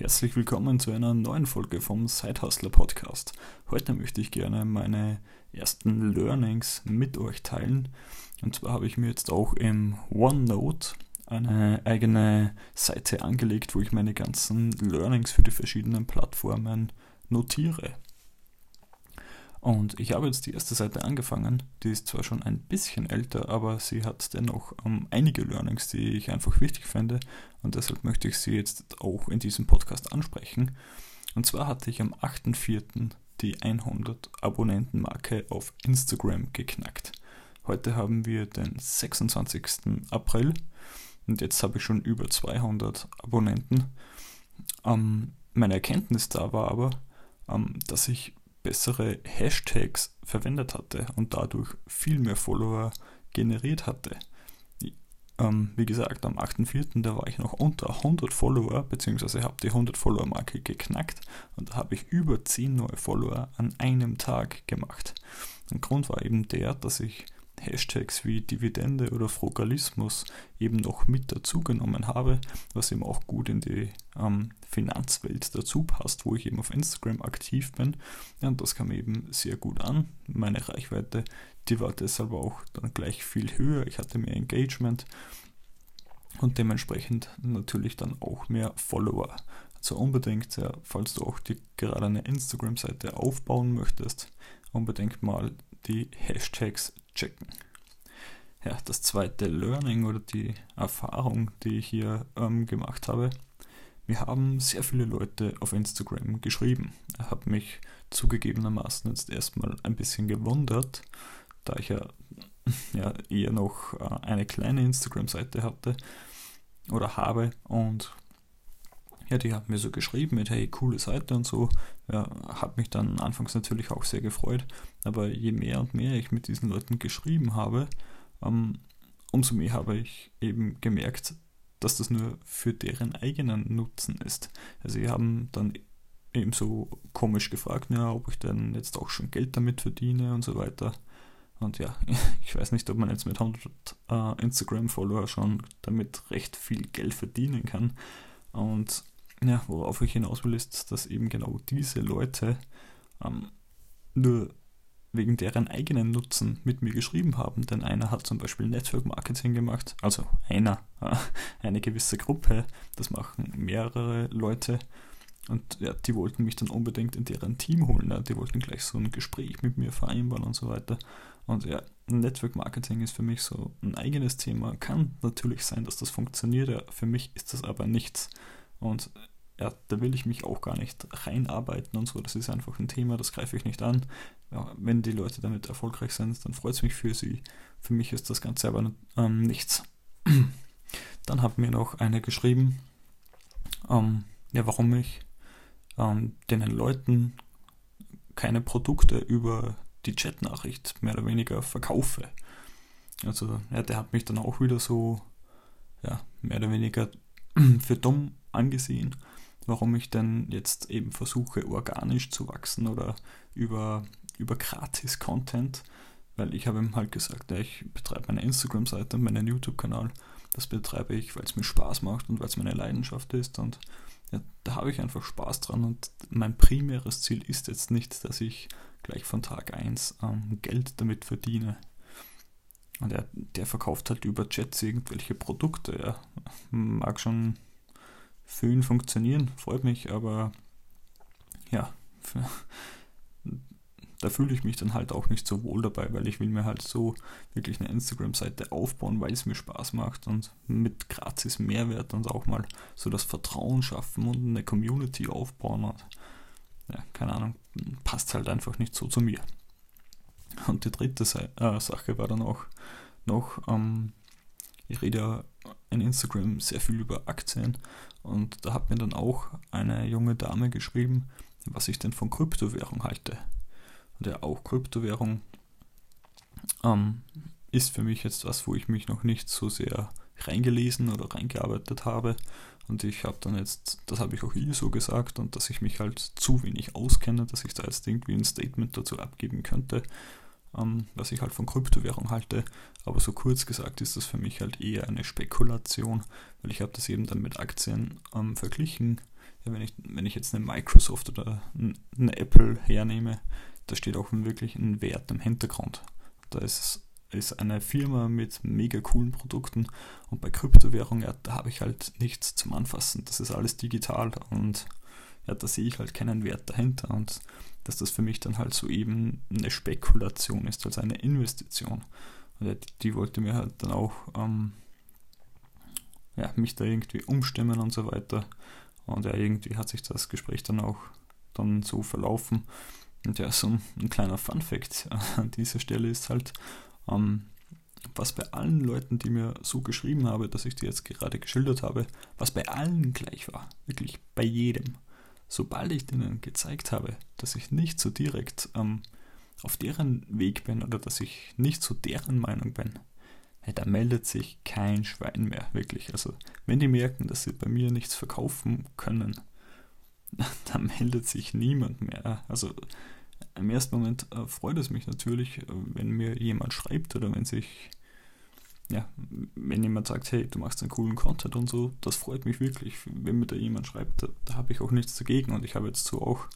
herzlich willkommen zu einer neuen Folge vom Sidehustler Podcast. Heute möchte ich gerne meine ersten Learnings mit euch teilen. Und zwar habe ich mir jetzt auch im OneNote eine eigene Seite angelegt, wo ich meine ganzen Learnings für die verschiedenen Plattformen notiere. Und ich habe jetzt die erste Seite angefangen. Die ist zwar schon ein bisschen älter, aber sie hat dennoch ähm, einige Learnings, die ich einfach wichtig finde. Und deshalb möchte ich sie jetzt auch in diesem Podcast ansprechen. Und zwar hatte ich am 8.4. die 100 Abonnentenmarke auf Instagram geknackt. Heute haben wir den 26. April und jetzt habe ich schon über 200 Abonnenten. Ähm, meine Erkenntnis da war aber, ähm, dass ich bessere Hashtags verwendet hatte und dadurch viel mehr Follower generiert hatte. Ähm, wie gesagt, am 8.4. da war ich noch unter 100 Follower, beziehungsweise habe die 100 Follower Marke geknackt und da habe ich über 10 neue Follower an einem Tag gemacht. Der Grund war eben der, dass ich Hashtags wie Dividende oder Frugalismus eben noch mit dazugenommen habe, was eben auch gut in die ähm, Finanzwelt dazu passt, wo ich eben auf Instagram aktiv bin. Ja, und das kam eben sehr gut an. Meine Reichweite, die war deshalb auch dann gleich viel höher. Ich hatte mehr Engagement und dementsprechend natürlich dann auch mehr Follower. Also unbedingt, ja, falls du auch die, gerade eine Instagram-Seite aufbauen möchtest, unbedingt mal die Hashtags checken. Ja, das zweite Learning oder die Erfahrung, die ich hier ähm, gemacht habe, wir haben sehr viele Leute auf Instagram geschrieben. Er hat mich zugegebenermaßen jetzt erstmal ein bisschen gewundert, da ich ja, ja eher noch äh, eine kleine Instagram-Seite hatte oder habe und ja, die haben mir so geschrieben mit, hey, coole Seite und so. Ja, hat mich dann anfangs natürlich auch sehr gefreut. Aber je mehr und mehr ich mit diesen Leuten geschrieben habe, ähm, umso mehr habe ich eben gemerkt, dass das nur für deren eigenen Nutzen ist. Also sie haben dann eben so komisch gefragt, ja, ob ich denn jetzt auch schon Geld damit verdiene und so weiter. Und ja, ich weiß nicht, ob man jetzt mit 100 äh, Instagram-Follower schon damit recht viel Geld verdienen kann. Und ja, worauf ich hinaus will, ist, dass eben genau diese Leute ähm, nur wegen deren eigenen Nutzen mit mir geschrieben haben. Denn einer hat zum Beispiel Network Marketing gemacht, also einer, äh, eine gewisse Gruppe, das machen mehrere Leute. Und ja, die wollten mich dann unbedingt in deren Team holen. Ja. Die wollten gleich so ein Gespräch mit mir vereinbaren und so weiter. Und ja, Network Marketing ist für mich so ein eigenes Thema. Kann natürlich sein, dass das funktioniert. Ja, für mich ist das aber nichts. Und ja, da will ich mich auch gar nicht reinarbeiten und so. Das ist einfach ein Thema, das greife ich nicht an. Ja, wenn die Leute damit erfolgreich sind, dann freut es mich für sie. Für mich ist das Ganze aber ähm, nichts. Dann hat mir noch eine geschrieben, ähm, ja, warum ich ähm, den Leuten keine Produkte über die Chatnachricht mehr oder weniger verkaufe. Also, ja, der hat mich dann auch wieder so, ja, mehr oder weniger für dumm angesehen warum ich denn jetzt eben versuche, organisch zu wachsen oder über, über Gratis-Content, weil ich habe ihm halt gesagt, ja, ich betreibe meine Instagram-Seite und meinen YouTube-Kanal. Das betreibe ich, weil es mir Spaß macht und weil es meine Leidenschaft ist und ja, da habe ich einfach Spaß dran und mein primäres Ziel ist jetzt nicht, dass ich gleich von Tag 1 ähm, Geld damit verdiene. Und er, der verkauft halt über Chats irgendwelche Produkte. Er mag schon für ihn funktionieren, freut mich, aber ja, für, da fühle ich mich dann halt auch nicht so wohl dabei, weil ich will mir halt so wirklich eine Instagram-Seite aufbauen, weil es mir Spaß macht und mit gratis Mehrwert und auch mal so das Vertrauen schaffen und eine Community aufbauen und ja, keine Ahnung, passt halt einfach nicht so zu mir. Und die dritte äh, Sache war dann auch noch, ähm, ich rede ja in Instagram sehr viel über Aktien und da hat mir dann auch eine junge Dame geschrieben, was ich denn von Kryptowährung halte. Und ja, auch Kryptowährung ähm, ist für mich jetzt was, wo ich mich noch nicht so sehr reingelesen oder reingearbeitet habe. Und ich habe dann jetzt, das habe ich auch ihr so gesagt, und dass ich mich halt zu wenig auskenne, dass ich da jetzt irgendwie ein Statement dazu abgeben könnte ähm, was ich halt von Kryptowährung halte. Aber so kurz gesagt ist das für mich halt eher eine Spekulation, weil ich habe das eben dann mit Aktien ähm, verglichen. ja, wenn, ich, wenn ich jetzt eine Microsoft oder eine Apple hernehme, da steht auch wirklich ein Wert im Hintergrund. Da ist, ist eine Firma mit mega coolen Produkten und bei Kryptowährungen, ja, da habe ich halt nichts zum Anfassen. Das ist alles digital und ja, da sehe ich halt keinen Wert dahinter und dass das für mich dann halt so eben eine Spekulation ist, als eine Investition. Und die wollte mir halt dann auch ähm, ja, mich da irgendwie umstimmen und so weiter. Und ja, irgendwie hat sich das Gespräch dann auch dann so verlaufen. Und ja, so ein, ein kleiner Fun-Fact an dieser Stelle ist halt, ähm, was bei allen Leuten, die mir so geschrieben habe, dass ich dir jetzt gerade geschildert habe, was bei allen gleich war, wirklich bei jedem. Sobald ich denen gezeigt habe, dass ich nicht so direkt ähm, auf deren Weg bin oder dass ich nicht so deren Meinung bin, ja, da meldet sich kein Schwein mehr, wirklich. Also, wenn die merken, dass sie bei mir nichts verkaufen können, da meldet sich niemand mehr. Also, im ersten Moment äh, freut es mich natürlich, äh, wenn mir jemand schreibt oder wenn sich, ja, wenn jemand sagt, hey, du machst einen coolen Content und so, das freut mich wirklich. Wenn mir da jemand schreibt, da, da habe ich auch nichts dagegen und ich habe jetzt so auch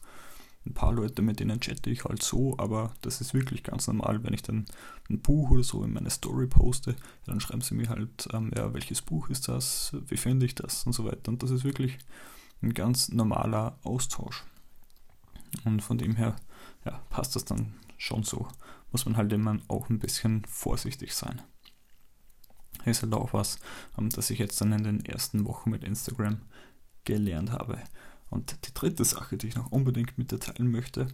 ein paar Leute, mit denen chatte ich halt so, aber das ist wirklich ganz normal, wenn ich dann ein Buch oder so in meine Story poste, dann schreiben sie mir halt, ähm, ja, welches Buch ist das, wie finde ich das und so weiter. Und das ist wirklich ein ganz normaler Austausch. Und von dem her, ja, passt das dann schon so. Muss man halt immer auch ein bisschen vorsichtig sein. Ist halt auch was, ähm, das ich jetzt dann in den ersten Wochen mit Instagram gelernt habe. Und die dritte Sache, die ich noch unbedingt mit dir teilen möchte,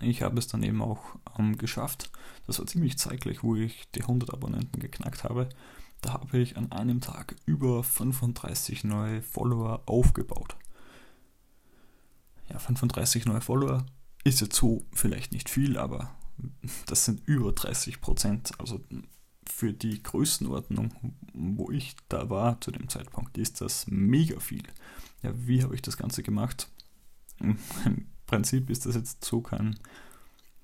ich habe es dann eben auch ähm, geschafft. Das war ziemlich zeitgleich, wo ich die 100 Abonnenten geknackt habe. Da habe ich an einem Tag über 35 neue Follower aufgebaut. Ja, 35 neue Follower ist jetzt so vielleicht nicht viel, aber das sind über 30 Prozent. Also für die Größenordnung, wo ich da war zu dem Zeitpunkt, ist das mega viel. Ja, wie habe ich das Ganze gemacht? Im Prinzip ist das jetzt so kein,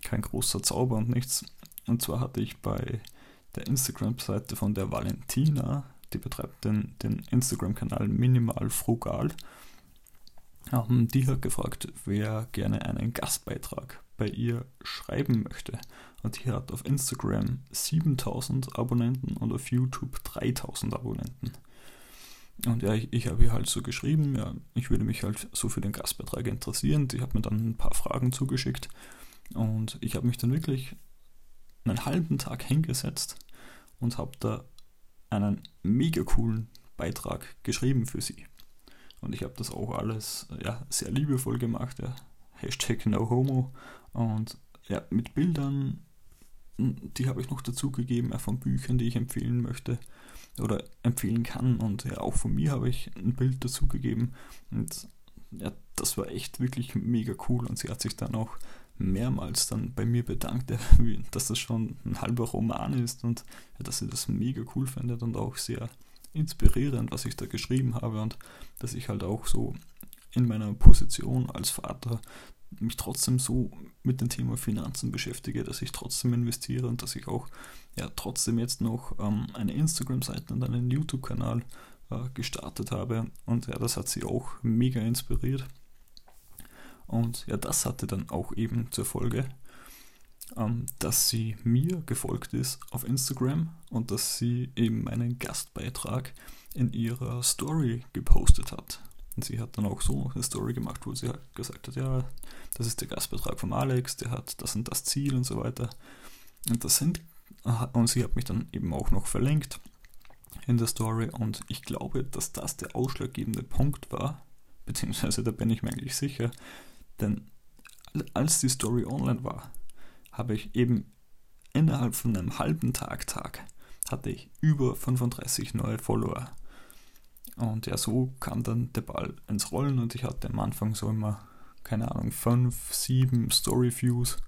kein großer Zauber und nichts. Und zwar hatte ich bei der Instagram-Seite von der Valentina, die betreibt den, den Instagram-Kanal Minimal Frugal, ähm, die hat gefragt, wer gerne einen Gastbeitrag bei ihr schreiben möchte. Und die hat auf Instagram 7000 Abonnenten und auf YouTube 3000 Abonnenten. Und ja, ich, ich habe ihr halt so geschrieben, ja, ich würde mich halt so für den Gastbeitrag interessieren. Die hat mir dann ein paar Fragen zugeschickt. Und ich habe mich dann wirklich einen halben Tag hingesetzt und habe da einen mega coolen Beitrag geschrieben für sie. Und ich habe das auch alles ja, sehr liebevoll gemacht. Ja. Hashtag NoHomo. Und ja, mit Bildern, die habe ich noch dazu gegeben, ja, von Büchern, die ich empfehlen möchte oder empfehlen kann. Und ja, auch von mir habe ich ein Bild dazu gegeben. Und ja, das war echt wirklich mega cool. Und sie hat sich dann auch mehrmals dann bei mir bedankt, dass das schon ein halber Roman ist und dass sie das mega cool findet und auch sehr inspirierend, was ich da geschrieben habe und dass ich halt auch so in meiner Position als Vater mich trotzdem so mit dem Thema Finanzen beschäftige, dass ich trotzdem investiere und dass ich auch ja trotzdem jetzt noch ähm, eine Instagram-Seite und einen YouTube-Kanal äh, gestartet habe. Und ja, das hat sie auch mega inspiriert. Und ja, das hatte dann auch eben zur Folge, ähm, dass sie mir gefolgt ist auf Instagram und dass sie eben meinen Gastbeitrag in ihrer Story gepostet hat. Und sie hat dann auch so eine Story gemacht, wo sie halt gesagt hat, ja, das ist der Gastbeitrag von Alex, der hat das und das Ziel und so weiter. Und das sind, und sie hat mich dann eben auch noch verlinkt in der Story und ich glaube, dass das der ausschlaggebende Punkt war, beziehungsweise da bin ich mir eigentlich sicher, denn als die Story online war, habe ich eben innerhalb von einem halben Tag, Tag, hatte ich über 35 neue Follower und ja, so kam dann der Ball ins Rollen und ich hatte am Anfang so immer, keine Ahnung, fünf, sieben Story-Views.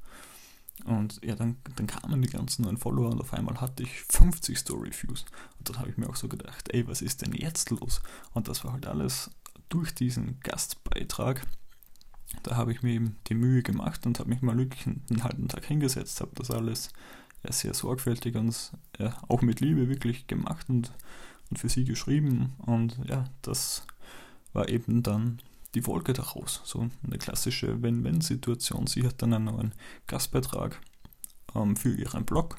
Und ja, dann, dann kamen die ganzen neuen Follower und auf einmal hatte ich 50 Story-Views. Und dann habe ich mir auch so gedacht, ey, was ist denn jetzt los? Und das war halt alles durch diesen Gastbeitrag. Da habe ich mir eben die Mühe gemacht und habe mich mal wirklich einen halben Tag hingesetzt, habe das alles ja, sehr sorgfältig und ja, auch mit Liebe wirklich gemacht und und für sie geschrieben. Und ja, das war eben dann die Folge daraus. So eine klassische Wenn-Wenn-Situation. Sie hat dann einen neuen Gastbeitrag ähm, für ihren Blog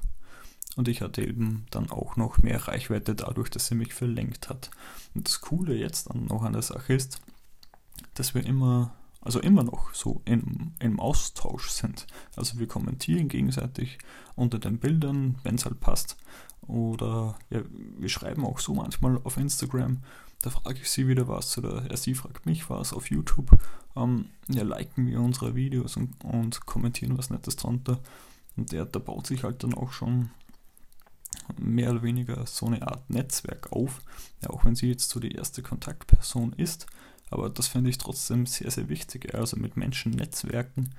und ich hatte eben dann auch noch mehr Reichweite dadurch, dass sie mich verlinkt hat. Und das Coole jetzt noch an der Sache ist, dass wir immer, also immer noch so im, im Austausch sind. Also wir kommentieren gegenseitig unter den Bildern, wenn es halt passt. Oder ja, wir schreiben auch so manchmal auf Instagram da frage ich sie wieder was oder ja, sie fragt mich was auf YouTube. Ähm, ja, liken wir unsere Videos und, und kommentieren was Nettes drunter. Und der, da baut sich halt dann auch schon mehr oder weniger so eine Art Netzwerk auf. Ja, auch wenn sie jetzt so die erste Kontaktperson ist. Aber das finde ich trotzdem sehr, sehr wichtig. Also mit Menschen netzwerken.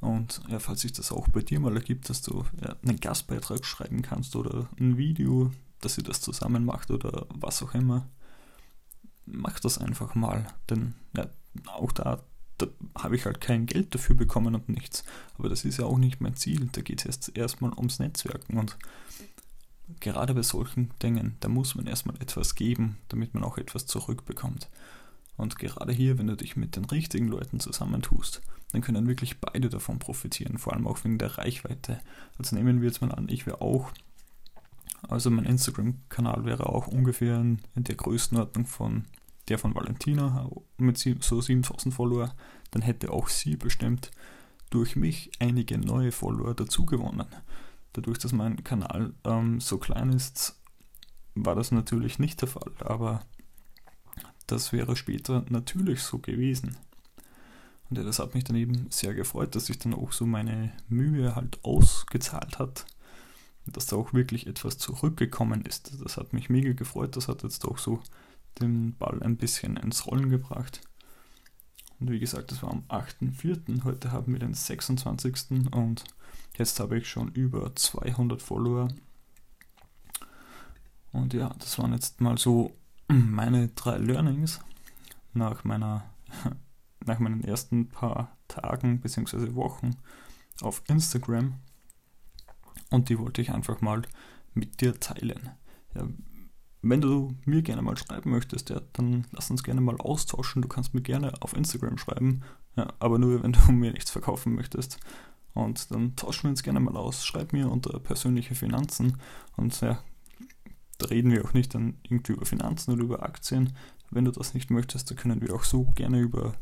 Und ja, falls sich das auch bei dir mal ergibt, dass du ja, einen Gastbeitrag schreiben kannst oder ein Video, dass sie das zusammen macht oder was auch immer, mach das einfach mal. Denn ja, auch da, da habe ich halt kein Geld dafür bekommen und nichts. Aber das ist ja auch nicht mein Ziel. Da geht es jetzt erstmal ums Netzwerken. Und gerade bei solchen Dingen, da muss man erstmal etwas geben, damit man auch etwas zurückbekommt. Und gerade hier, wenn du dich mit den richtigen Leuten zusammentust, dann können wirklich beide davon profitieren, vor allem auch wegen der Reichweite. Also nehmen wir jetzt mal an, ich wäre auch also mein Instagram-Kanal wäre auch ungefähr in, der Größenordnung von der von Valentina mit so 7000 Follower. Dann hätte auch sie bestimmt durch mich einige neue Follower dazugewonnen. Dadurch, dass mein Kanal ähm, so klein ist, war das natürlich nicht der Fall, aber das wäre später natürlich so gewesen. Und ja, das hat mich dann eben sehr gefreut, dass sich dann auch so meine Mühe halt ausgezahlt hat dass da auch wirklich etwas zurückgekommen ist. Das hat mich mega gefreut. Das hat jetzt auch so den Ball ein bisschen ins Rollen gebracht. Und wie gesagt, das war am 8.4. Heute haben wir den 26. und jetzt habe ich schon über 200 Follower. Und ja, das waren jetzt mal so meine drei Learnings nach meiner nach meinen ersten paar Tagen bzw. Wochen auf Instagram und die wollte ich einfach mal mit dir teilen. Ja, wenn du mir gerne mal schreiben möchtest, ja, dann lass uns gerne mal austauschen. Du kannst mir gerne auf Instagram schreiben, ja, aber nur wenn du mir nichts verkaufen möchtest. Und dann tauschen wir uns gerne mal aus. Schreib mir unter persönliche Finanzen und ja, da reden wir auch nicht dann irgendwie über Finanzen oder über Aktien. Wenn du das nicht möchtest, dann können wir auch so gerne über,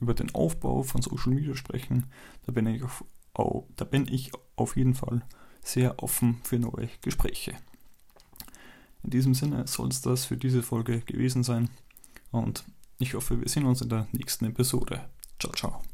über den Aufbau von Social Media sprechen. Da bin ich auf, oh, da bin ich auf jeden Fall sehr offen für neue Gespräche. In diesem Sinne soll es das für diese Folge gewesen sein und ich hoffe, wir sehen uns in der nächsten Episode. Ciao, ciao.